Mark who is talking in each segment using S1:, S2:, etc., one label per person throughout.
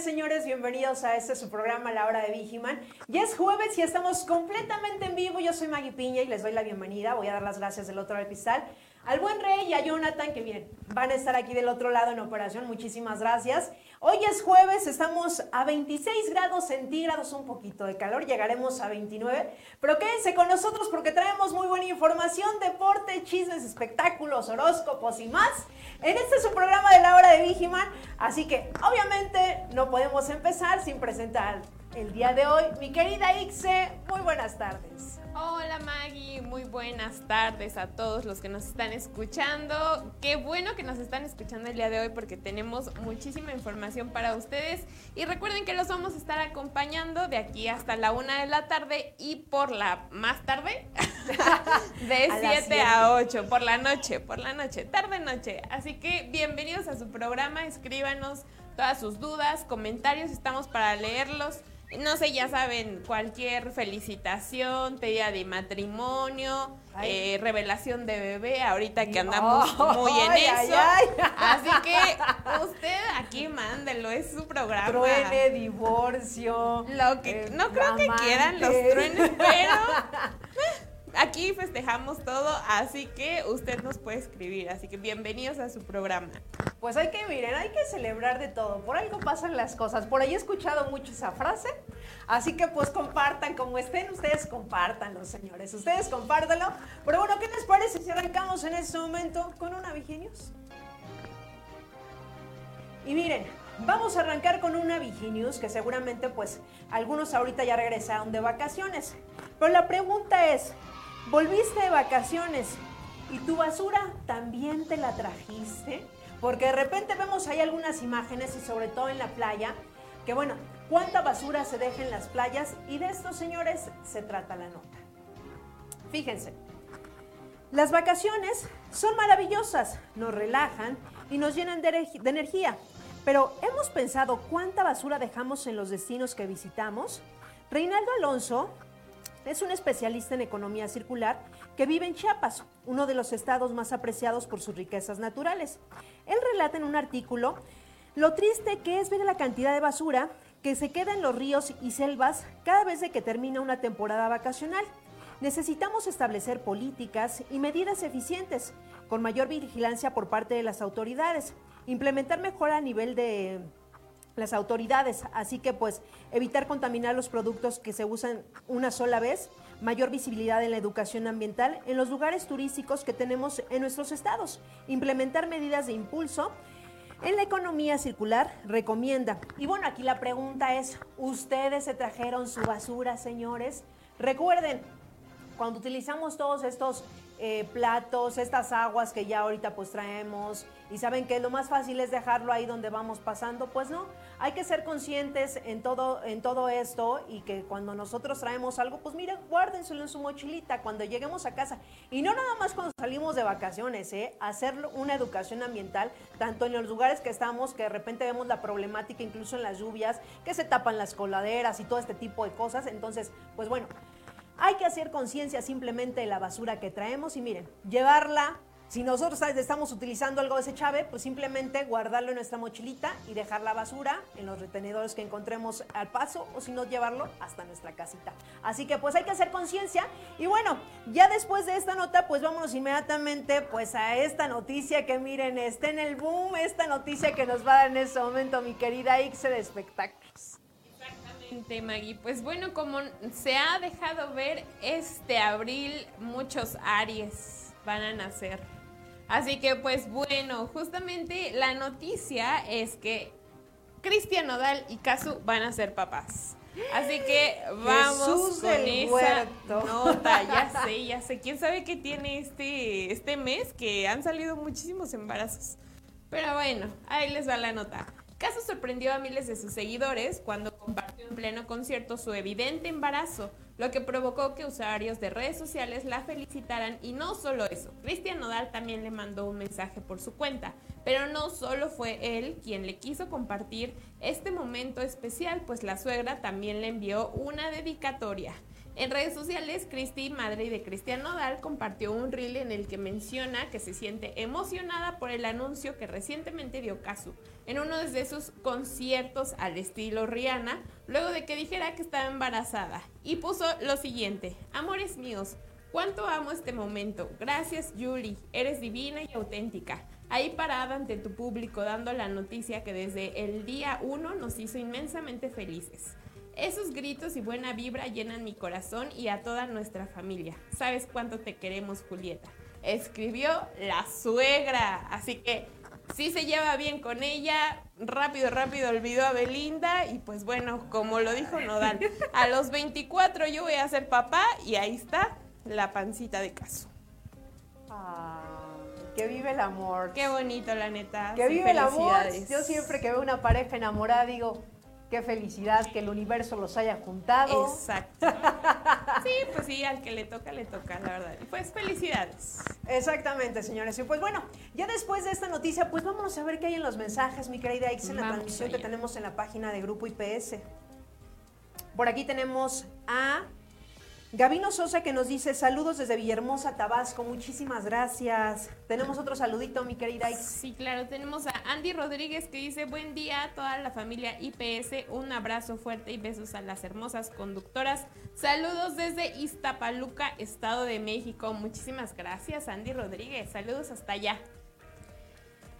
S1: señores. Bienvenidos a este su programa, La Hora de Vigiman. Ya es jueves y estamos completamente en vivo. Yo soy Maggie Piña y les doy la bienvenida. Voy a dar las gracias del otro lado del cristal al buen rey y a Jonathan, que bien, van a estar aquí del otro lado en operación. Muchísimas gracias. Hoy es jueves, estamos a 26 grados centígrados, un poquito de calor, llegaremos a 29. Pero quédense con nosotros porque traemos muy buena información, deporte, chismes, espectáculos, horóscopos y más. En este es un programa de la hora de Vigiman, así que obviamente no podemos empezar sin presentar el día de hoy mi querida Ixe. Muy buenas tardes.
S2: Hola Maggie, muy buenas tardes a todos los que nos están escuchando. Qué bueno que nos están escuchando el día de hoy porque tenemos muchísima información para ustedes. Y recuerden que los vamos a estar acompañando de aquí hasta la una de la tarde y por la más tarde, de 7 a 8, por la noche, por la noche, tarde noche. Así que bienvenidos a su programa, escríbanos todas sus dudas, comentarios, estamos para leerlos no sé, ya saben, cualquier felicitación, pedida de matrimonio, eh, revelación de bebé, ahorita que andamos muy en eso. Así que usted aquí mándelo, es su programa.
S1: Truene, divorcio.
S2: Lo que, no creo que quieran los truenes, pero aquí festejamos todo, así que usted nos puede escribir. Así que bienvenidos a su programa.
S1: Pues hay que, miren, hay que celebrar de todo. Por algo pasan las cosas. Por ahí he escuchado mucho esa frase. Así que pues compartan como estén, ustedes compartanlo, señores. Ustedes compártanlo. Pero bueno, ¿qué les parece si arrancamos en este momento con una Vigenius? Y miren, vamos a arrancar con una Vigenius que seguramente pues algunos ahorita ya regresaron de vacaciones. Pero la pregunta es, ¿volviste de vacaciones y tu basura también te la trajiste? Porque de repente vemos ahí algunas imágenes y sobre todo en la playa, que bueno, cuánta basura se deja en las playas y de estos señores se trata la nota. Fíjense, las vacaciones son maravillosas, nos relajan y nos llenan de, de energía, pero ¿hemos pensado cuánta basura dejamos en los destinos que visitamos? Reinaldo Alonso es un especialista en economía circular que vive en Chiapas, uno de los estados más apreciados por sus riquezas naturales. Él relata en un artículo lo triste que es ver la cantidad de basura que se queda en los ríos y selvas cada vez de que termina una temporada vacacional. Necesitamos establecer políticas y medidas eficientes, con mayor vigilancia por parte de las autoridades, implementar mejor a nivel de las autoridades, así que pues evitar contaminar los productos que se usan una sola vez, mayor visibilidad en la educación ambiental en los lugares turísticos que tenemos en nuestros estados, implementar medidas de impulso en la economía circular recomienda. Y bueno, aquí la pregunta es, ¿ustedes se trajeron su basura, señores? Recuerden, cuando utilizamos todos estos eh, platos, estas aguas que ya ahorita pues traemos y saben que lo más fácil es dejarlo ahí donde vamos pasando, pues no, hay que ser conscientes en todo, en todo esto y que cuando nosotros traemos algo, pues miren, guárdenselo en su mochilita cuando lleguemos a casa y no nada más cuando salimos de vacaciones, ¿eh? hacer una educación ambiental, tanto en los lugares que estamos, que de repente vemos la problemática incluso en las lluvias, que se tapan las coladeras y todo este tipo de cosas, entonces, pues bueno, hay que hacer conciencia simplemente de la basura que traemos y miren, llevarla, si nosotros estamos utilizando algo desechable, pues simplemente guardarlo en nuestra mochilita y dejar la basura en los retenedores que encontremos al paso o si no llevarlo hasta nuestra casita. Así que pues hay que hacer conciencia y bueno, ya después de esta nota pues vámonos inmediatamente pues a esta noticia que miren, está en el boom, esta noticia que nos va a dar en este momento mi querida Ixe de espectáculos.
S2: Maggie. Pues bueno, como se ha dejado ver, este abril muchos Aries van a nacer. Así que pues bueno, justamente la noticia es que Cristian Nodal y Casu van a ser papás. Así que vamos con esa nota, ya sé, ya sé. ¿Quién sabe qué tiene este, este mes? Que han salido muchísimos embarazos. Pero bueno, ahí les va la nota. Casu sorprendió a miles de sus seguidores cuando compartió en pleno concierto su evidente embarazo, lo que provocó que usuarios de redes sociales la felicitaran y no solo eso, Cristian Nodal también le mandó un mensaje por su cuenta, pero no solo fue él quien le quiso compartir este momento especial, pues la suegra también le envió una dedicatoria. En redes sociales, Cristi, madre de Cristian Nodal, compartió un reel en el que menciona que se siente emocionada por el anuncio que recientemente dio Kazu en uno de sus conciertos al estilo Rihanna, luego de que dijera que estaba embarazada. Y puso lo siguiente, amores míos, cuánto amo este momento. Gracias Julie, eres divina y auténtica. Ahí parada ante tu público dando la noticia que desde el día uno nos hizo inmensamente felices. Esos gritos y buena vibra llenan mi corazón y a toda nuestra familia. ¿Sabes cuánto te queremos, Julieta? Escribió la suegra. Así que sí se lleva bien con ella. Rápido, rápido olvidó a Belinda. Y pues bueno, como lo dijo Nodal, a los 24 yo voy a ser papá y ahí está la pancita de caso.
S1: Ah, que vive el amor.
S2: Qué bonito, la neta.
S1: Que vive el amor. Yo siempre que veo una pareja enamorada digo, Qué felicidad que el universo los haya juntado.
S2: Exacto. Sí, pues sí, al que le toca, le toca, la verdad. Y pues felicidades.
S1: Exactamente, señores. Y pues bueno, ya después de esta noticia, pues vámonos a ver qué hay en los mensajes, mi querida Ix, en la transmisión que tenemos en la página de Grupo IPS. Por aquí tenemos a Gabino Sosa que nos dice saludos desde Villahermosa, Tabasco. Muchísimas gracias. Tenemos otro saludito, mi querida.
S2: Sí, claro. Tenemos a Andy Rodríguez que dice buen día a toda la familia IPS. Un abrazo fuerte y besos a las hermosas conductoras. Saludos desde Iztapaluca, Estado de México. Muchísimas gracias, Andy Rodríguez. Saludos hasta allá.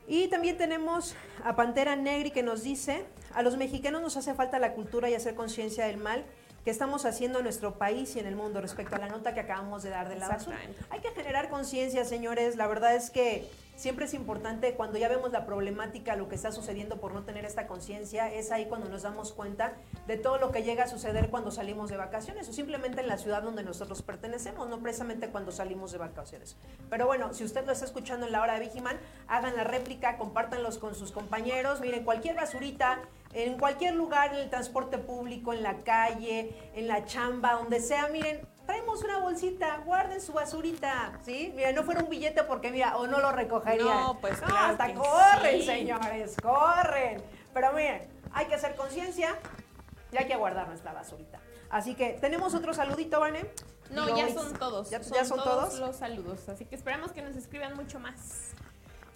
S1: Y también tenemos a Pantera Negri que nos dice, a los mexicanos nos hace falta la cultura y hacer conciencia del mal que estamos haciendo en nuestro país y en el mundo respecto a la nota que acabamos de dar de la basura. Hay que generar conciencia, señores. La verdad es que siempre es importante cuando ya vemos la problemática, lo que está sucediendo por no tener esta conciencia, es ahí cuando nos damos cuenta de todo lo que llega a suceder cuando salimos de vacaciones o simplemente en la ciudad donde nosotros pertenecemos, no precisamente cuando salimos de vacaciones. Pero bueno, si usted lo está escuchando en la hora de Vigiman, hagan la réplica, compártanlos con sus compañeros, miren, cualquier basurita en cualquier lugar, en el transporte público, en la calle, en la chamba, donde sea, miren, traemos una bolsita, guarden su basurita, ¿sí? Mira, no fuera un billete porque, mira, o no lo recogería.
S2: No, pues no,
S1: hasta corren, señores, corren. Pero miren, hay que hacer conciencia y hay que guardar nuestra basurita. Así que, ¿tenemos otro saludito, Vane?
S2: No, ya son todos. ¿Ya son, todos los saludos. Así que esperamos que nos escriban mucho más.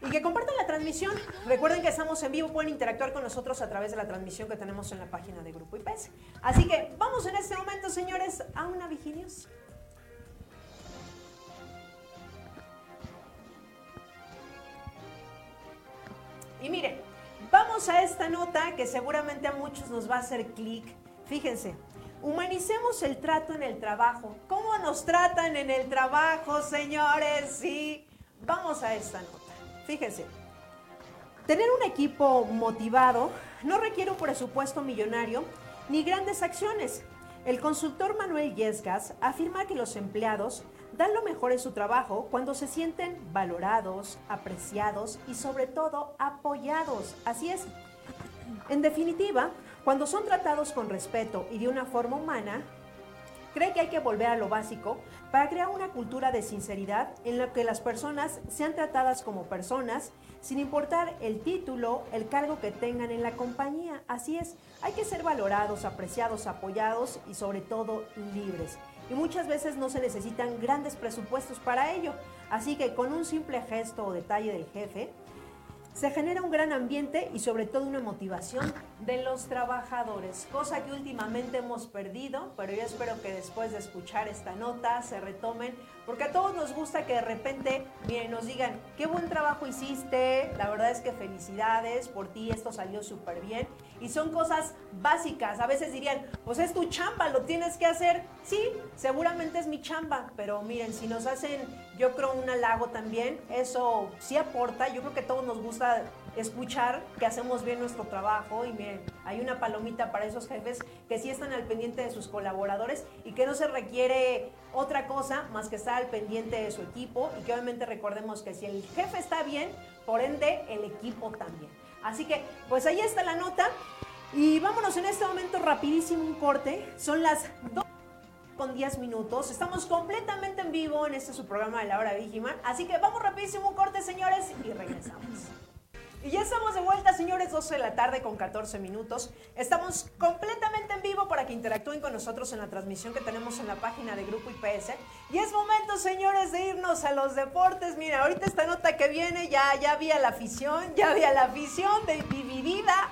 S1: Y que compartan la transmisión. Recuerden que estamos en vivo, pueden interactuar con nosotros a través de la transmisión que tenemos en la página de Grupo IPS. Así que vamos en este momento, señores, a una Vigilios. Y miren, vamos a esta nota que seguramente a muchos nos va a hacer clic. Fíjense, humanicemos el trato en el trabajo. ¿Cómo nos tratan en el trabajo, señores? Sí, vamos a esta nota. Fíjense, tener un equipo motivado no requiere un presupuesto millonario ni grandes acciones. El consultor Manuel Yesgas afirma que los empleados dan lo mejor en su trabajo cuando se sienten valorados, apreciados y sobre todo apoyados. Así es. En definitiva, cuando son tratados con respeto y de una forma humana, cree que hay que volver a lo básico para crear una cultura de sinceridad en la que las personas sean tratadas como personas sin importar el título, el cargo que tengan en la compañía. Así es, hay que ser valorados, apreciados, apoyados y sobre todo libres. Y muchas veces no se necesitan grandes presupuestos para ello. Así que con un simple gesto o detalle del jefe, se genera un gran ambiente y sobre todo una motivación de los trabajadores, cosa que últimamente hemos perdido, pero yo espero que después de escuchar esta nota se retomen, porque a todos nos gusta que de repente, miren, nos digan, qué buen trabajo hiciste, la verdad es que felicidades, por ti esto salió súper bien, y son cosas básicas, a veces dirían, pues es tu chamba, lo tienes que hacer, sí, seguramente es mi chamba, pero miren, si nos hacen, yo creo, un halago también, eso sí aporta, yo creo que a todos nos gusta escuchar que hacemos bien nuestro trabajo y miren, hay una palomita para esos jefes que sí están al pendiente de sus colaboradores y que no se requiere otra cosa más que estar al pendiente de su equipo y que obviamente recordemos que si el jefe está bien, por ende el equipo también. Así que pues ahí está la nota. Y vámonos en este momento rapidísimo un corte. Son las 2 con 10 minutos. Estamos completamente en vivo en este su programa de la hora Vigiman. Así que vamos rapidísimo un corte, señores, y regresamos. Y ya estamos de vuelta, señores, 12 de la tarde con 14 minutos. Estamos completamente en vivo para que interactúen con nosotros en la transmisión que tenemos en la página de Grupo IPS. Y es momento, señores, de irnos a los deportes. Mira, ahorita esta nota que viene, ya, ya había la afición, ya había la afición de dividida.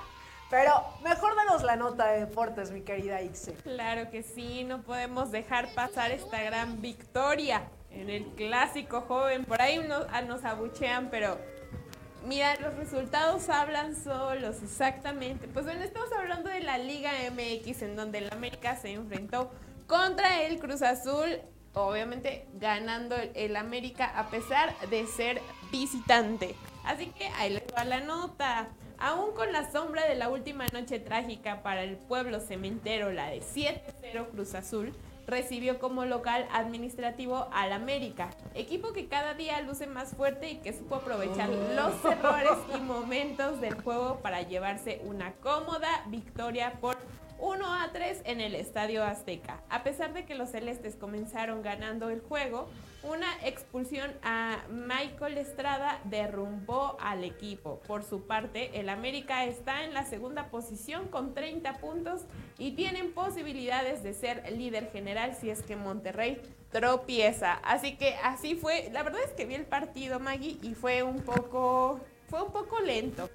S1: Pero mejor danos la nota de deportes, mi querida Ixe.
S2: Claro que sí, no podemos dejar pasar esta gran victoria en el clásico joven. Por ahí nos, nos abuchean, pero Mira, los resultados hablan solos, exactamente. Pues bueno, estamos hablando de la Liga MX, en donde el América se enfrentó contra el Cruz Azul, obviamente ganando el América a pesar de ser visitante. Así que ahí les va la nota. Aún con la sombra de la última noche trágica para el pueblo cementero, la de 7-0 Cruz Azul, recibió como local administrativo al América, equipo que cada día luce más fuerte y que supo aprovechar oh. los errores y momentos del juego para llevarse una cómoda victoria por 1 a 3 en el Estadio Azteca. A pesar de que los celestes comenzaron ganando el juego, una expulsión a Michael Estrada derrumbó al equipo. Por su parte, el América está en la segunda posición con 30 puntos y tienen posibilidades de ser líder general si es que Monterrey tropieza. Así que así fue. La verdad es que vi el partido, Maggie, y fue un poco, fue un poco lento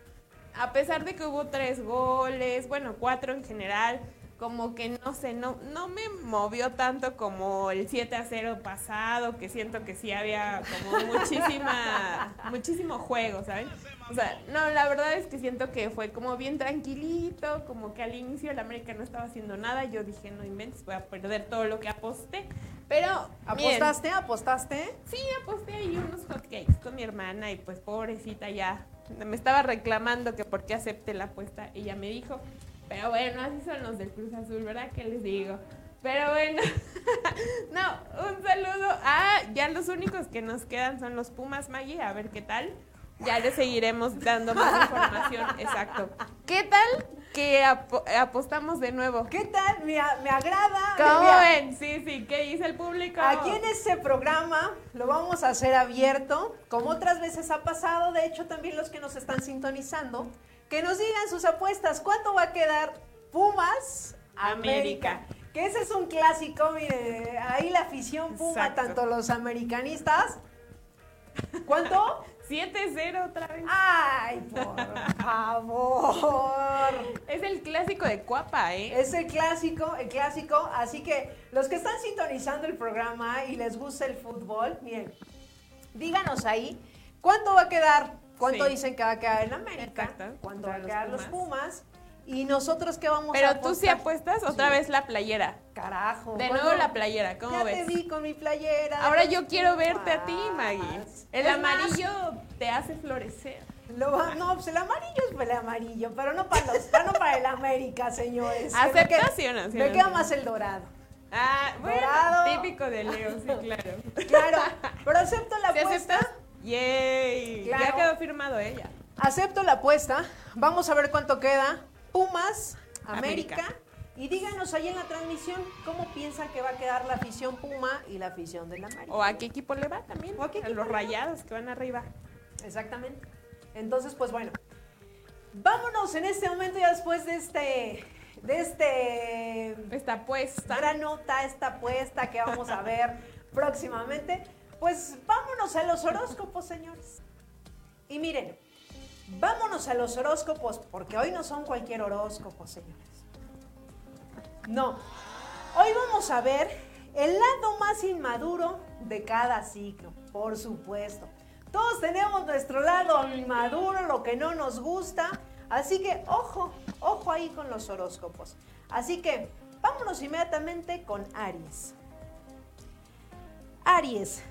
S2: a pesar de que hubo tres goles, bueno, cuatro en general, como que no sé, no, no me movió tanto como el 7 a 0 pasado, que siento que sí había como muchísima, muchísimo juego, ¿saben? O sea, no, la verdad es que siento que fue como bien tranquilito, como que al inicio el América no estaba haciendo nada, yo dije, no inventes, voy a perder todo lo que aposté. Pero.
S1: ¿Apostaste? ¿Apostaste?
S2: Sí, aposté ahí unos hotcakes con mi hermana y pues pobrecita ya me estaba reclamando que por qué acepté la apuesta. y Ella me dijo, pero bueno, así son los del Cruz Azul, ¿verdad? ¿Qué les digo? Pero bueno, no, un saludo. Ah, ya los únicos que nos quedan son los Pumas, Maggie, a ver qué tal. Ya les seguiremos dando más información, exacto. ¿Qué tal que apostamos de nuevo?
S1: ¿Qué tal? Me, me agrada.
S2: ¿Cómo ven? Sí, sí, ¿qué dice el público?
S1: Aquí en este programa lo vamos a hacer abierto, como otras veces ha pasado, de hecho también los que nos están sintonizando, que nos digan sus apuestas, ¿cuánto va a quedar Pumas América? Que ese es un clásico, mire, ahí la afición Puma, tanto los americanistas. ¿Cuánto?
S2: 7-0 otra vez.
S1: Ay, por favor.
S2: Es el clásico de Cuapa, ¿eh?
S1: Es el clásico, el clásico. Así que los que están sintonizando el programa y les gusta el fútbol, miren, díganos ahí cuánto va a quedar, cuánto dicen que va a quedar en América, Exacto. cuánto va a quedar los Pumas ¿Y nosotros qué vamos
S2: Pero
S1: a
S2: Pero tú sí apuestas otra vez la playera.
S1: Carajo.
S2: De nuevo la playera, ¿cómo
S1: ya
S2: ves?
S1: te vi con mi playera.
S2: Ahora yo quiero verte a ti, Maggie. El amarillo te hace florecer.
S1: No, pues el amarillo es el amarillo, pero no para los, no para el América, señores.
S2: Aceptación.
S1: Me, queda más el dorado.
S2: Ah, bueno, típico de Leo, sí, claro.
S1: Claro, pero acepto la
S2: ¿Se
S1: apuesta.
S2: Yay. Ya quedó firmado ella.
S1: Acepto la apuesta. Vamos a ver cuánto queda. Pumas, América. Y díganos ahí en la transmisión cómo piensan que va a quedar la afición Puma y la afición del América.
S2: O a qué equipo le va también. O a, qué los rayados que van arriba.
S1: Exactamente. Entonces, pues bueno. Vámonos en este momento ya después de este de este
S2: esta apuesta
S1: gran nota, esta apuesta que vamos a ver próximamente. Pues vámonos a los horóscopos, señores. Y miren, Vámonos a los horóscopos, porque hoy no son cualquier horóscopo, señores. No. Hoy vamos a ver el lado más inmaduro de cada ciclo, por supuesto. Todos tenemos nuestro lado inmaduro, lo que no nos gusta. Así que ojo, ojo ahí con los horóscopos. Así que vámonos inmediatamente con Aries. Aries,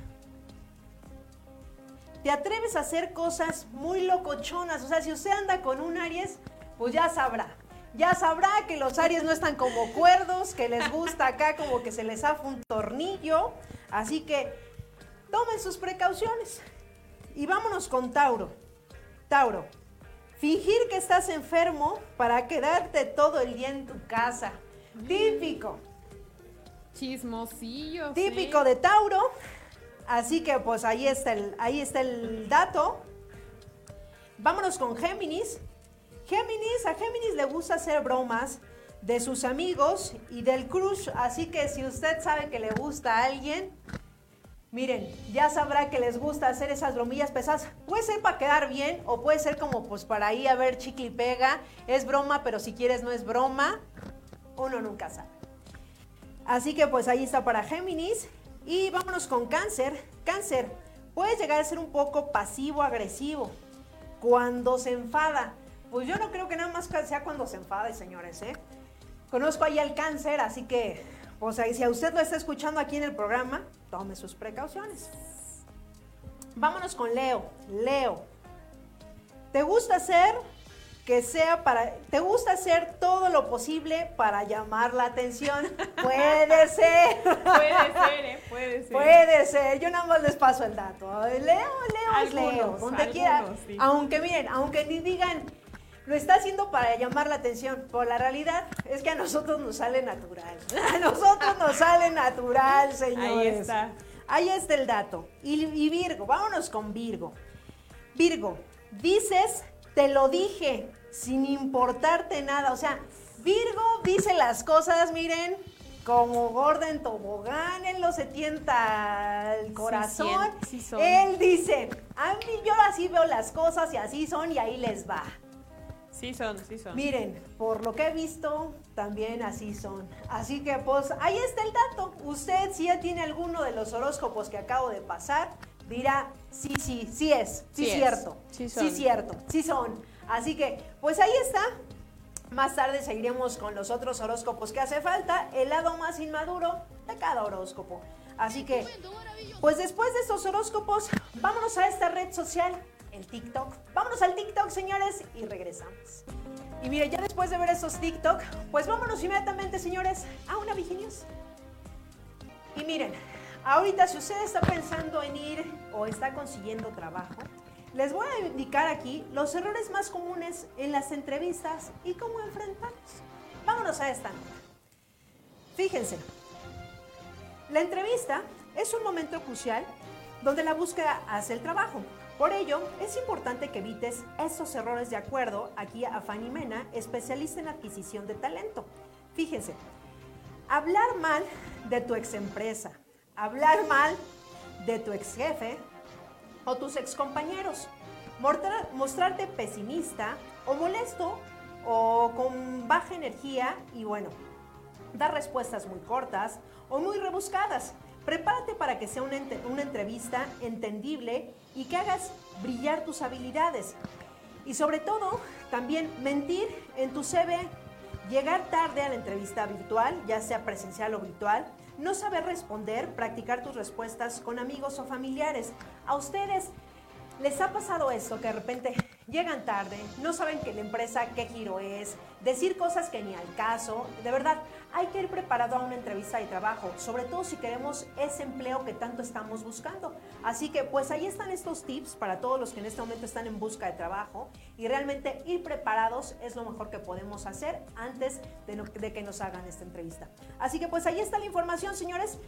S1: te atreves a hacer cosas muy locochonas. O sea, si usted anda con un Aries, pues ya sabrá. Ya sabrá que los Aries no están como cuerdos, que les gusta acá como que se les hace un tornillo. Así que tomen sus precauciones. Y vámonos con Tauro. Tauro, Fingir que estás enfermo para quedarte todo el día en tu casa. Típico.
S2: Chismosillo.
S1: Típico de Tauro. Así que pues ahí está el, ahí está el dato. Vámonos con Géminis. Géminis, a Géminis le gusta hacer bromas de sus amigos y del crush. Así que si usted sabe que le gusta a alguien, miren, ya sabrá que les gusta hacer esas bromillas pesadas. Puede ser para quedar bien o puede ser como pues para ahí a ver chicle y pega. Es broma, pero si quieres no es broma. Uno nunca sabe. Así que pues ahí está para Géminis. Y vámonos con cáncer. Cáncer, puede llegar a ser un poco pasivo-agresivo cuando se enfada. Pues yo no creo que nada más sea cuando se enfade, señores, ¿eh? Conozco ahí el cáncer, así que, pues si a usted lo está escuchando aquí en el programa, tome sus precauciones. Vámonos con Leo. Leo, ¿te gusta hacer que sea para, te gusta hacer todo lo posible para llamar la atención. Puede ser.
S2: Puede ser, ¿eh? puede ser.
S1: Puede ser. Yo nada más les paso el dato. Leo, Leo Leo. Donde quiera. Aunque miren, aunque ni digan, lo está haciendo para llamar la atención, pero la realidad es que a nosotros nos sale natural. A nosotros nos sale natural, señores.
S2: Ahí está.
S1: Ahí está el dato. Y, y Virgo, vámonos con Virgo. Virgo, dices, te lo dije, sin importarte nada. O sea, Virgo dice las cosas, miren, como gorda en tobogán, él lo se tienta el corazón. Él dice, a mí yo así veo las cosas y así son y ahí les va.
S2: Sí son, sí son.
S1: Miren, por lo que he visto, también así son. Así que pues ahí está el dato. Usted si ya tiene alguno de los horóscopos que acabo de pasar, dirá, sí, sí, sí es, sí, sí cierto, sí, sí cierto, sí son. Así que, pues ahí está. Más tarde seguiremos con los otros horóscopos que hace falta, el lado más inmaduro de cada horóscopo. Así que, pues después de estos horóscopos, vámonos a esta red social, TikTok. Vámonos al TikTok, señores, y regresamos. Y mire, ya después de ver esos TikTok, pues vámonos inmediatamente, señores, a una Viginius. Y miren, ahorita si usted está pensando en ir o está consiguiendo trabajo, les voy a indicar aquí los errores más comunes en las entrevistas y cómo enfrentarlos. Vámonos a esta. Fíjense, la entrevista es un momento crucial donde la búsqueda hace el trabajo. Por ello, es importante que evites estos errores de acuerdo aquí a Fanny Mena, especialista en adquisición de talento. Fíjense, hablar mal de tu ex empresa, hablar mal de tu ex jefe, o tus excompañeros. Mostrarte pesimista o molesto o con baja energía y bueno, dar respuestas muy cortas o muy rebuscadas. Prepárate para que sea una, una entrevista entendible y que hagas brillar tus habilidades. Y sobre todo, también mentir en tu CV, llegar tarde a la entrevista virtual, ya sea presencial o virtual, no saber responder, practicar tus respuestas con amigos o familiares. A ustedes les ha pasado esto, que de repente llegan tarde, no saben que la empresa qué giro es, decir cosas que ni al caso. De verdad, hay que ir preparado a una entrevista de trabajo, sobre todo si queremos ese empleo que tanto estamos buscando. Así que pues ahí están estos tips para todos los que en este momento están en busca de trabajo y realmente ir preparados es lo mejor que podemos hacer antes de, de que nos hagan esta entrevista. Así que pues ahí está la información, señores.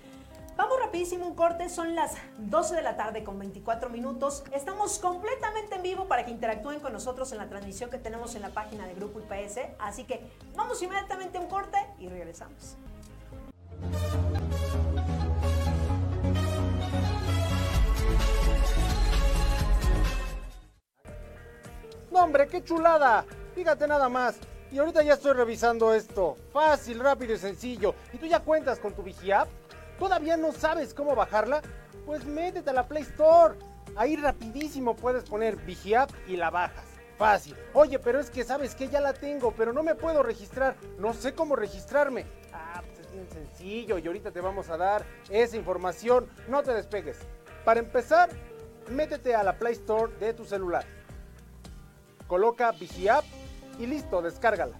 S1: Vamos rapidísimo un corte, son las 12 de la tarde con 24 minutos. Estamos completamente en vivo para que interactúen con nosotros en la transmisión que tenemos en la página de Grupo IPS. Así que vamos inmediatamente a un corte y regresamos.
S3: No, hombre, qué chulada. Fíjate nada más. Y ahorita ya estoy revisando esto. Fácil, rápido y sencillo. ¿Y tú ya cuentas con tu Vigiapp? ¿Todavía no sabes cómo bajarla? Pues métete a la Play Store. Ahí rapidísimo puedes poner Vigiapp y la bajas. Fácil. Oye, pero es que sabes que ya la tengo, pero no me puedo registrar. No sé cómo registrarme. Ah, pues es bien sencillo y ahorita te vamos a dar esa información. No te despegues. Para empezar, métete a la Play Store de tu celular. Coloca Vigiapp y listo, descárgala.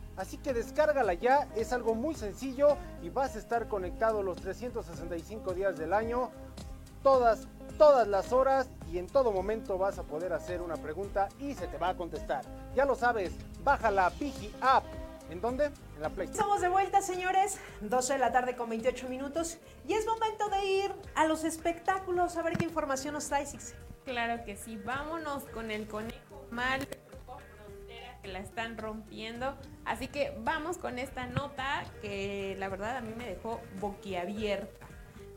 S3: Así que descárgala ya, es algo muy sencillo y vas a estar conectado los 365 días del año, todas, todas las horas y en todo momento vas a poder hacer una pregunta y se te va a contestar. Ya lo sabes, baja la Vigi App. ¿En dónde? En la Play.
S1: Estamos de vuelta, señores. 12 de la tarde con 28 minutos. Y es momento de ir a los espectáculos a ver qué información nos trae, Six.
S2: Claro que sí. Vámonos con el conejo mal que la están rompiendo. Así que vamos con esta nota que la verdad a mí me dejó boquiabierta.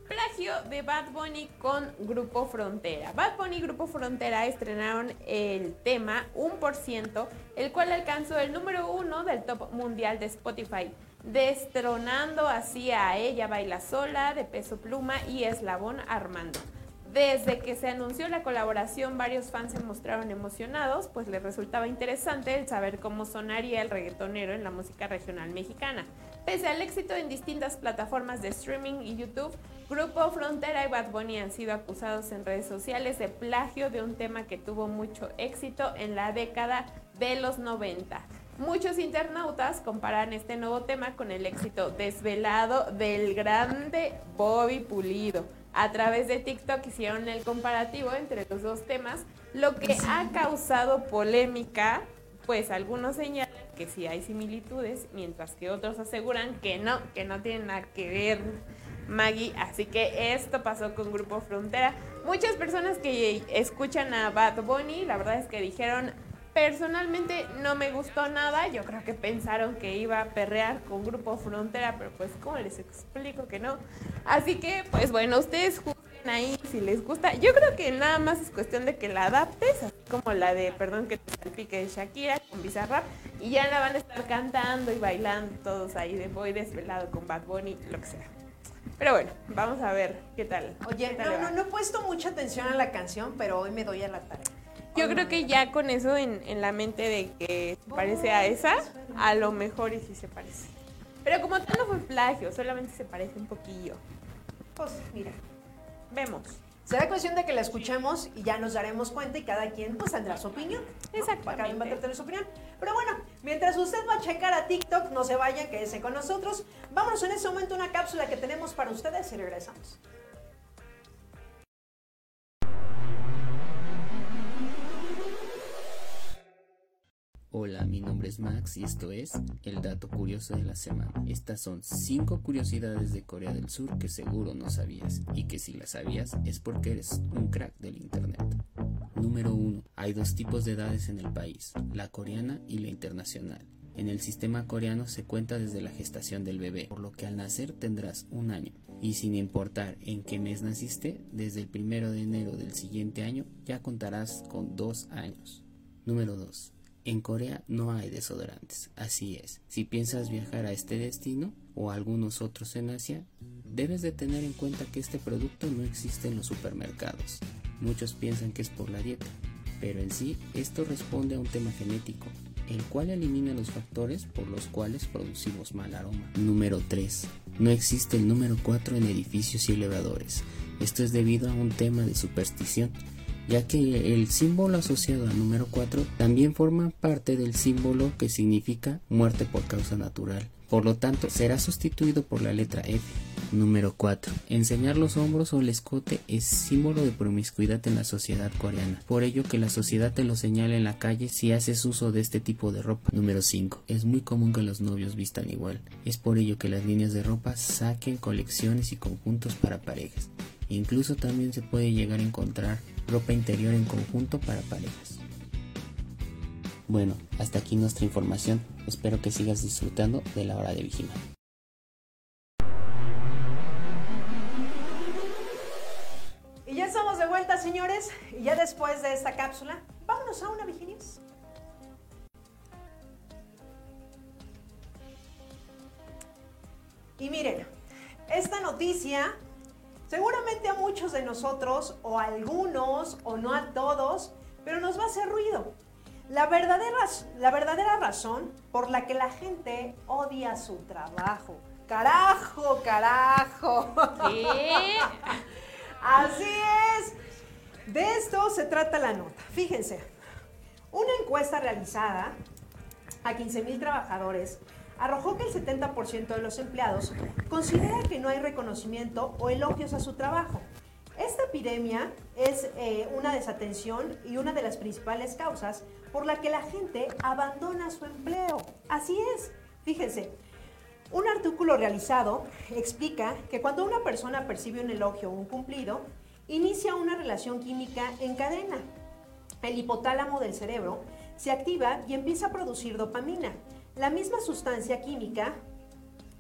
S2: Plagio de Bad Bunny con Grupo Frontera. Bad Bunny y Grupo Frontera estrenaron el tema 1%, el cual alcanzó el número uno del top mundial de Spotify, destronando así a Ella Baila Sola, de Peso Pluma y Eslabón Armando. Desde que se anunció la colaboración, varios fans se mostraron emocionados, pues les resultaba interesante el saber cómo sonaría el reggaetonero en la música regional mexicana. Pese al éxito en distintas plataformas de streaming y YouTube, Grupo Frontera y Bad Bunny han sido acusados en redes sociales de plagio de un tema que tuvo mucho éxito en la década de los 90. Muchos internautas comparan este nuevo tema con el éxito desvelado del grande Bobby Pulido a través de TikTok hicieron el comparativo entre los dos temas, lo que ha causado polémica, pues algunos señalan que sí hay similitudes, mientras que otros aseguran que no, que no tienen nada que ver Maggie, así que esto pasó con Grupo Frontera. Muchas personas que escuchan a Bad Bunny, la verdad es que dijeron, Personalmente no me gustó nada, yo creo que pensaron que iba a perrear con Grupo Frontera, pero pues como les explico que no. Así que pues bueno, ustedes juzguen ahí si les gusta. Yo creo que nada más es cuestión de que la adaptes, así como la de Perdón que te salpique de Shakira con Bizarrap, y ya la van a estar cantando y bailando todos ahí de Boy desvelado con Bad Bunny, lo que sea. Pero bueno, vamos a ver qué tal.
S1: Oye,
S2: no,
S1: no, no he puesto mucha atención a la canción, pero hoy me doy a la tarea.
S2: Yo creo que ya con eso en, la mente de que se parece a esa, a lo mejor y sí se parece. Pero como tal no fue plagio, solamente se parece un poquillo.
S1: Pues mira,
S2: vemos.
S1: Será cuestión de que la escuchemos y ya nos daremos cuenta y cada quien pues tendrá su opinión.
S2: Exacto.
S1: Cada quien va a tener su opinión. Pero bueno, mientras usted va a checar a TikTok, no se vaya, quédese con nosotros. Vámonos en este momento a una cápsula que tenemos para ustedes y regresamos.
S4: Hola, mi nombre es Max y esto es el dato curioso de la semana. Estas son 5 curiosidades de Corea del Sur que seguro no sabías y que si las sabías es porque eres un crack del Internet. Número 1. Hay dos tipos de edades en el país, la coreana y la internacional. En el sistema coreano se cuenta desde la gestación del bebé, por lo que al nacer tendrás un año. Y sin importar en qué mes naciste, desde el primero de enero del siguiente año ya contarás con dos años. Número 2. En Corea no hay desodorantes, así es. Si piensas viajar a este destino o a algunos otros en Asia, debes de tener en cuenta que este producto no existe en los supermercados. Muchos piensan que es por la dieta, pero en sí esto responde a un tema genético, el cual elimina los factores por los cuales producimos mal aroma. Número 3. No existe el número 4 en edificios y elevadores. Esto es debido a un tema de superstición ya que el símbolo asociado al número 4 también forma parte del símbolo que significa muerte por causa natural. Por lo tanto, será sustituido por la letra F. Número 4. Enseñar los hombros o el escote es símbolo de promiscuidad en la sociedad coreana. Por ello que la sociedad te lo señala en la calle si haces uso de este tipo de ropa. Número 5. Es muy común que los novios vistan igual. Es por ello que las líneas de ropa saquen colecciones y conjuntos para parejas. Incluso también se puede llegar a encontrar ropa interior en conjunto para parejas. Bueno, hasta aquí nuestra información. Espero que sigas disfrutando de la hora de vigilar.
S1: Y ya estamos de vuelta, señores. Y ya después de esta cápsula, vámonos a una vigilia. Y miren, esta noticia Seguramente a muchos de nosotros, o a algunos, o no a todos, pero nos va a hacer ruido. La verdadera, la verdadera razón por la que la gente odia su trabajo. Carajo, carajo.
S2: ¿Qué?
S1: Así es. De esto se trata la nota. Fíjense, una encuesta realizada a 15 mil trabajadores arrojó que el 70% de los empleados considera que no hay reconocimiento o elogios a su trabajo. Esta epidemia es eh, una desatención y una de las principales causas por la que la gente abandona su empleo. Así es, fíjense, un artículo realizado explica que cuando una persona percibe un elogio o un cumplido, inicia una relación química en cadena. El hipotálamo del cerebro se activa y empieza a producir dopamina, la misma sustancia química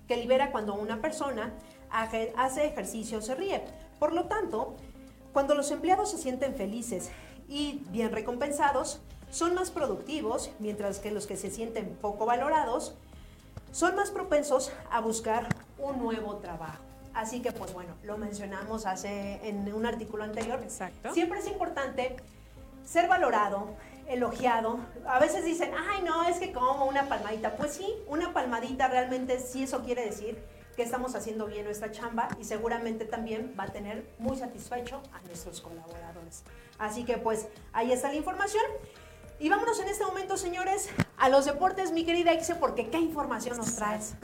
S1: que libera cuando una persona hace ejercicio o se ríe. Por lo tanto, cuando los empleados se sienten felices y bien recompensados, son más productivos, mientras que los que se sienten poco valorados son más propensos a buscar un nuevo trabajo. Así que, pues bueno, lo mencionamos hace en un artículo anterior.
S2: Exacto.
S1: Siempre es importante ser valorado, elogiado. A veces dicen, ay, no, es que como una palmadita. Pues sí, una palmadita realmente sí eso quiere decir que estamos haciendo bien nuestra chamba y seguramente también va a tener muy satisfecho a nuestros colaboradores. Así que pues ahí está la información. Y vámonos en este momento, señores, a los deportes, mi querida Ixe, porque qué información nos traes.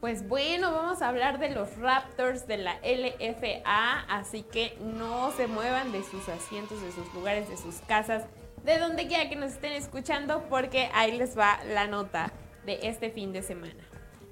S2: Pues bueno, vamos a hablar de los Raptors de la LFA, así que no se muevan de sus asientos, de sus lugares, de sus casas de donde quiera que nos estén escuchando, porque ahí les va la nota de este fin de semana.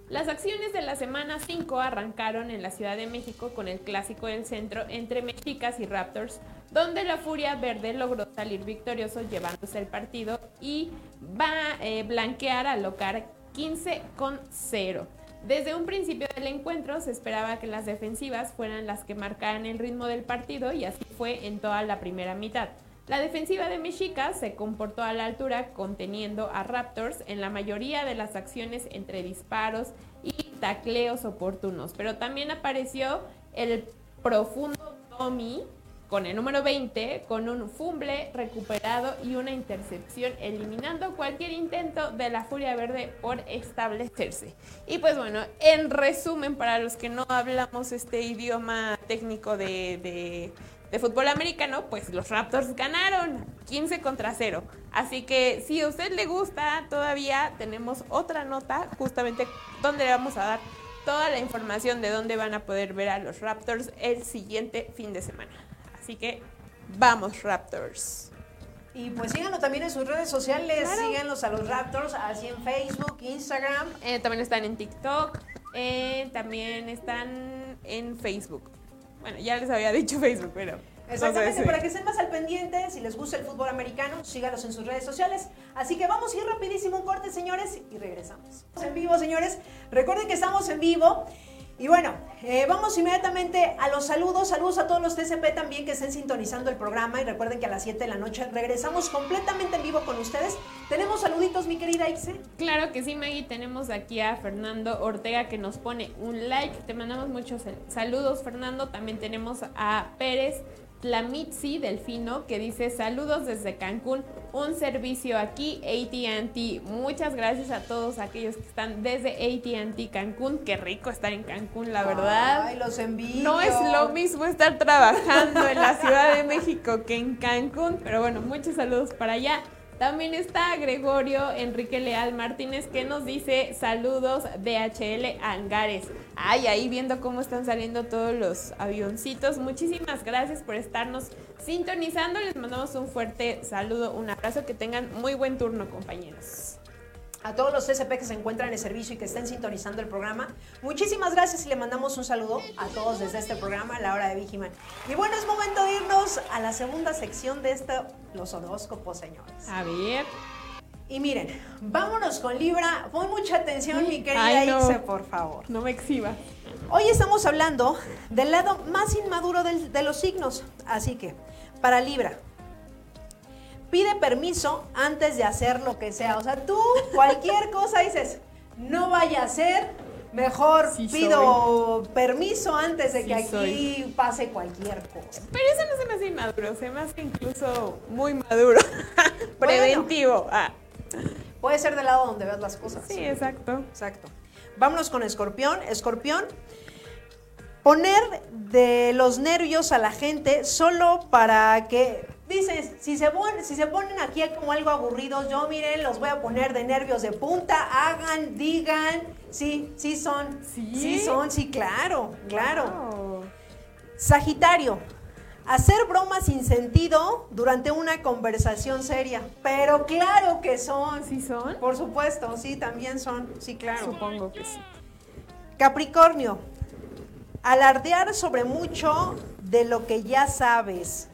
S2: Las acciones de la semana 5 arrancaron en la Ciudad de México con el clásico del centro entre Mexicas y Raptors, donde la Furia Verde logró salir victorioso llevándose el partido y va a eh, blanquear a Locar 15 con 0. Desde un principio del encuentro se esperaba que las defensivas fueran las que marcaran el ritmo del partido y así fue en toda la primera mitad. La defensiva de Mexica se comportó a la altura conteniendo a Raptors en la mayoría de las acciones entre disparos y tacleos oportunos, pero también apareció el profundo Tommy con el número 20, con un fumble recuperado y una intercepción, eliminando cualquier intento de la Furia Verde por establecerse. Y pues bueno, en resumen, para los que no hablamos este idioma técnico de, de fútbol americano, pues los Raptors ganaron 15 contra 0. Así que si a usted le gusta, todavía tenemos otra nota justamente donde le vamos a dar toda la información de dónde van a poder ver a los Raptors el siguiente fin de semana. Así que vamos Raptors.
S1: Y pues síganlo también en sus redes sociales,
S2: Claro.
S1: síganlos a los Raptors, así en Facebook, Instagram.
S2: Eh, también están en TikTok, eh, también están en Facebook. Bueno, ya les había dicho Facebook, pero...
S1: Exactamente, para que estén más al pendiente, si les gusta el fútbol americano, sígalos en sus redes sociales. Así que vamos a ir rapidísimo un corte, señores, y regresamos. En vivo, señores. Recuerden que estamos en vivo. Y bueno, eh, vamos inmediatamente a los saludos. Saludos a todos los TCP también que estén sintonizando el programa. Y recuerden que a las 7 de la noche regresamos completamente en vivo con ustedes. Tenemos saluditos, mi querida Ixe.
S2: Claro que sí, Maggie. Tenemos aquí a Fernando Ortega que nos pone un like. Te mandamos muchos sal- saludos, Fernando. También tenemos a Pérez Tlamitzi Delfino que dice saludos desde Cancún. Un servicio aquí, ATT. Muchas gracias a todos aquellos que están desde ATT Cancún. Qué rico estar en Cancún, la verdad.
S1: Ay, los envío.
S2: No es lo mismo estar trabajando en la Ciudad de México que en Cancún, pero bueno, muchos saludos para allá. También está Gregorio Enrique Leal Martínez que nos dice saludos DHL Angares. Ay, ahí viendo cómo están saliendo todos los avioncitos. Muchísimas gracias por estarnos sintonizando. Les mandamos un fuerte saludo, un abrazo. Que tengan muy buen turno, compañeros.
S1: A todos los TCP que se encuentran en servicio y que estén sintonizando el programa. Muchísimas gracias y le mandamos un saludo a todos desde este programa, La Hora de Vigiman. Y bueno, es momento de irnos a la segunda sección de este, los horóscopos, señores.
S2: A ver.
S1: Y miren, vámonos con Libra. Pon mucha atención, mi querida
S2: Ay, no.
S1: Ixe, por favor.
S2: No me exhiba.
S1: Hoy estamos hablando del lado más inmaduro del- de los signos. Así que, para Libra, pide permiso antes de hacer lo que sea. O sea, tú cualquier cosa dices, no vaya a ser, mejor
S2: Sí
S1: pido permiso antes de que aquí
S2: soy.
S1: pase cualquier cosa.
S2: Pero eso no se me hace inmaduro, se me hace incluso muy maduro. Preventivo. Ah,
S1: Puede ser del lado donde ves las cosas.
S2: sí, exacto.
S1: Exacto. Vámonos con Escorpión. Escorpión, poner de los nervios a la gente solo para que, dices, si se, pon- si se ponen aquí como algo aburridos, yo miren, los voy a poner de nervios de punta, hagan, digan, sí, sí son,
S2: ¿Sí?
S1: son, sí, claro, claro.
S2: Wow.
S1: Sagitario, hacer bromas sin sentido durante una conversación seria, pero claro que son.
S2: ¿Sí son?
S1: Por supuesto, sí, también son, sí, claro.
S2: Supongo que sí.
S1: Capricornio, alardear sobre mucho de lo que ya sabes.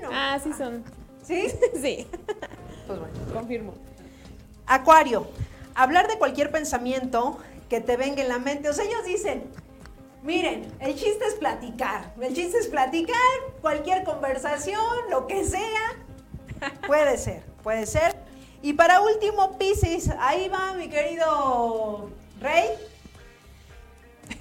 S1: Bueno,
S2: Ah, sí son.
S1: ¿sí?
S2: Sí,
S1: Pues bueno.
S2: confirmo.
S1: Acuario, hablar de cualquier pensamiento que te venga en la mente. O sea, ellos dicen, miren, el chiste es platicar. El chiste es platicar, cualquier conversación, lo que sea. Puede ser, puede ser. Y para último, Pisces, ahí va mi querido Rey.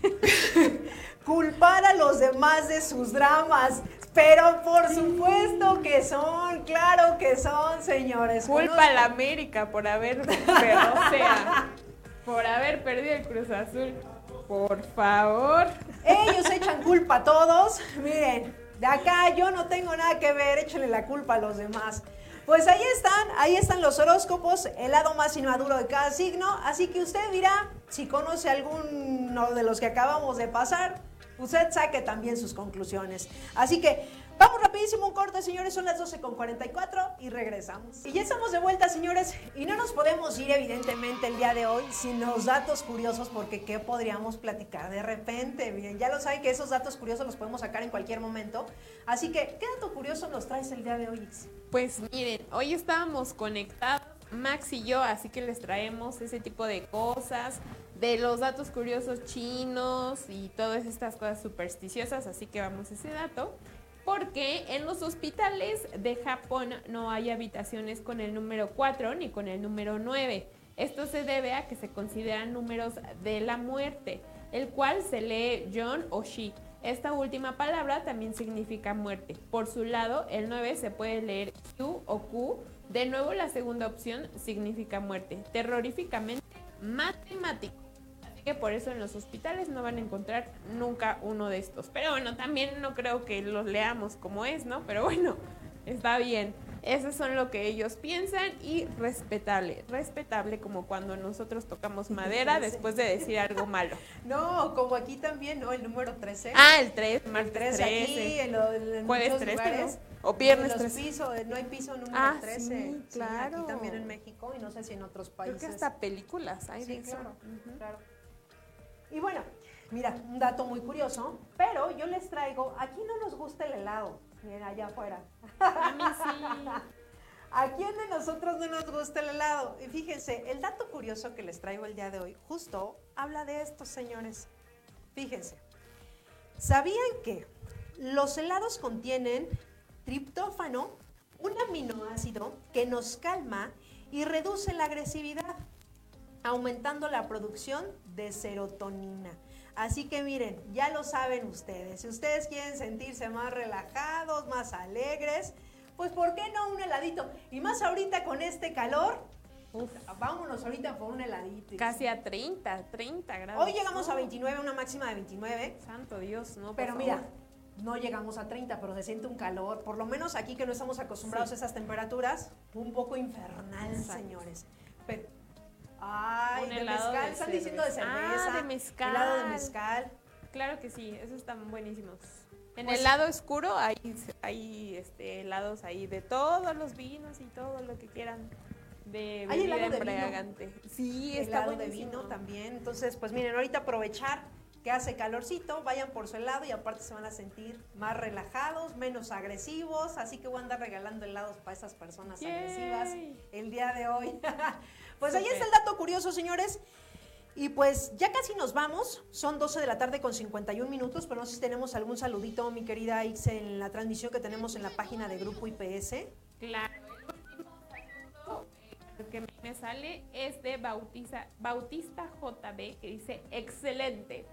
S1: Culpar a los demás de sus dramas. Pero por supuesto que son, claro que son, señores.
S2: Culpa a la América por haber, pero, o sea, por haber perdido el Cruz Azul. Por favor.
S1: Ellos echan culpa a todos. Miren, de acá yo no tengo nada que ver, échenle la culpa a los demás. Pues ahí están, ahí están los horóscopos, el lado más inmaduro de cada signo. Así que usted dirá, si conoce alguno de los que acabamos de pasar, usted saque también sus conclusiones. Así que vamos rapidísimo un corte, señores, son las 12 con 44 y regresamos. Y ya estamos de vuelta, señores, y no nos podemos ir evidentemente el día de hoy sin los datos curiosos, porque ¿qué podríamos platicar de repente? Bien, ya lo saben que esos datos curiosos los podemos sacar en cualquier momento. Así que, ¿qué dato curioso nos traes el día de hoy?
S2: Pues miren, hoy estábamos conectados, Max y yo, así que les traemos ese tipo de cosas, de los datos curiosos chinos y todas estas cosas supersticiosas, así que vamos a ese dato. Porque en los hospitales de Japón no hay habitaciones con el número 4 ni con el número 9. Esto se debe a que se consideran números de la muerte, el cual se lee John o Shi. Esta última palabra también significa muerte. Por su lado, el 9 se puede leer Q o Q. De nuevo, la segunda opción significa muerte. Terroríficamente matemático. Que por eso en los hospitales no van a encontrar nunca uno de estos. Pero bueno, también no creo que los leamos como es, ¿no? Pero bueno, está bien. Eso son lo que ellos piensan y respetable. Respetable como cuando nosotros tocamos madera después de decir algo malo.
S1: No, como aquí también, ¿no? El número 13.
S2: Ah, el 3,
S1: el
S2: martes
S1: 13 aquí, en, lo, en
S2: Jueves
S1: muchos
S2: 13,
S1: lugares.
S2: ¿no? O viernes
S1: Los
S2: 13.
S1: piso, no hay piso número
S2: Ah,
S1: 13.
S2: sí, claro.
S1: aquí también en México y no sé si en otros
S2: Creo
S1: países.
S2: que hasta películas hay
S1: Sí,
S2: de eso.
S1: claro,
S2: Ujú.
S1: claro. Y bueno, mira, un dato muy curioso, pero yo les traigo, aquí no nos gusta el helado, miren allá afuera.
S2: A mí sí.
S1: ¿A quién de nosotros no nos gusta el helado? Y fíjense, el dato curioso que les traigo el día de hoy justo habla de estos señores. Fíjense, ¿sabían que los helados contienen triptófano, un aminoácido que nos calma y reduce la agresividad, aumentando la producción de serotonina? Así que miren, ya lo saben ustedes, si ustedes quieren sentirse más relajados, más alegres, pues ¿por qué no un heladito? Y más ahorita con este calor,
S2: Uf,
S1: vámonos ahorita por un heladito.
S2: casi a 30, 30 grados.
S1: Hoy llegamos a 29, una máxima de 29,
S2: Santo Dios, no, por
S1: pero
S2: favor.
S1: mira, no llegamos a 30, pero se siente un calor, por lo menos aquí que no estamos acostumbrados
S2: Sí.
S1: a esas temperaturas, un poco infernal,
S2: Exacto.
S1: señores. Pero, ay,
S2: Un
S1: de mezcal,
S2: de
S1: están diciendo de
S2: cerveza. Ah, de mezcal.
S1: Helado de mezcal.
S2: Claro que sí, esos están buenísimos. En
S1: Pues-
S2: el lado oscuro hay, hay este, helados ahí de todos los vinos y todo lo que quieran de
S1: Hay helado de vino.
S2: embriagante. Sí, está
S1: helado de
S2: buenísimo.
S1: vino también. Entonces, pues miren, ahorita aprovechar que hace calorcito, vayan por su helado y aparte se van a sentir más relajados, menos agresivos. Así que voy a andar regalando helados para esas personas
S2: Yay.
S1: agresivas el día de hoy. pues ahí está el dato curioso, señores. Y pues ya casi nos vamos, son 12 de la tarde con 51 minutos, pero no sé si tenemos algún saludito, mi querida Ixe, en la transmisión que tenemos en la página de Grupo IPS.
S2: Claro, el último saludo que me sale es de Bautiza, Bautista JB que dice excelente.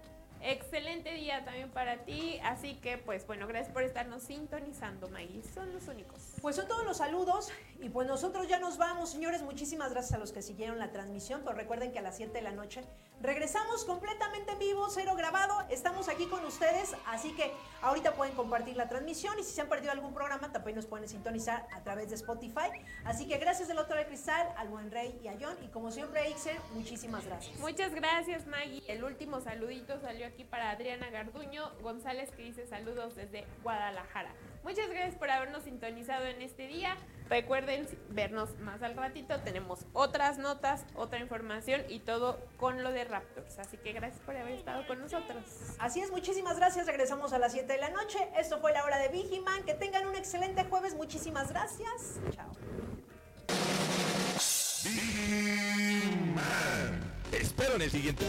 S2: Excelente día también para ti, así que pues bueno, gracias por estarnos sintonizando, Maggie, son los únicos.
S1: Pues son todos los saludos y pues nosotros ya nos vamos, señores. Muchísimas gracias a los que siguieron la transmisión, pero recuerden que a las 7 de la noche regresamos completamente en vivo, cero grabado. Estamos aquí con ustedes, así que ahorita pueden compartir la transmisión y si se han perdido algún programa también nos pueden sintonizar a través de Spotify. Así que gracias del otro de Cristal, al buen Rey y a John y como siempre, Ixer, muchísimas gracias.
S2: Muchas gracias, Maggie. El último saludito salió aquí para Adriana Garduño González, que dice saludos desde Guadalajara. Muchas gracias por habernos sintonizado en este día. Recuerden vernos más al ratito. Tenemos otras notas, otra información y todo con lo de Raptors. Así que gracias por haber estado con nosotros.
S1: Así es, muchísimas gracias. Regresamos a las 7 de la noche. Esto fue la hora de Vigiman. Que tengan un excelente jueves. Muchísimas gracias. Chao.
S5: Espero en el siguiente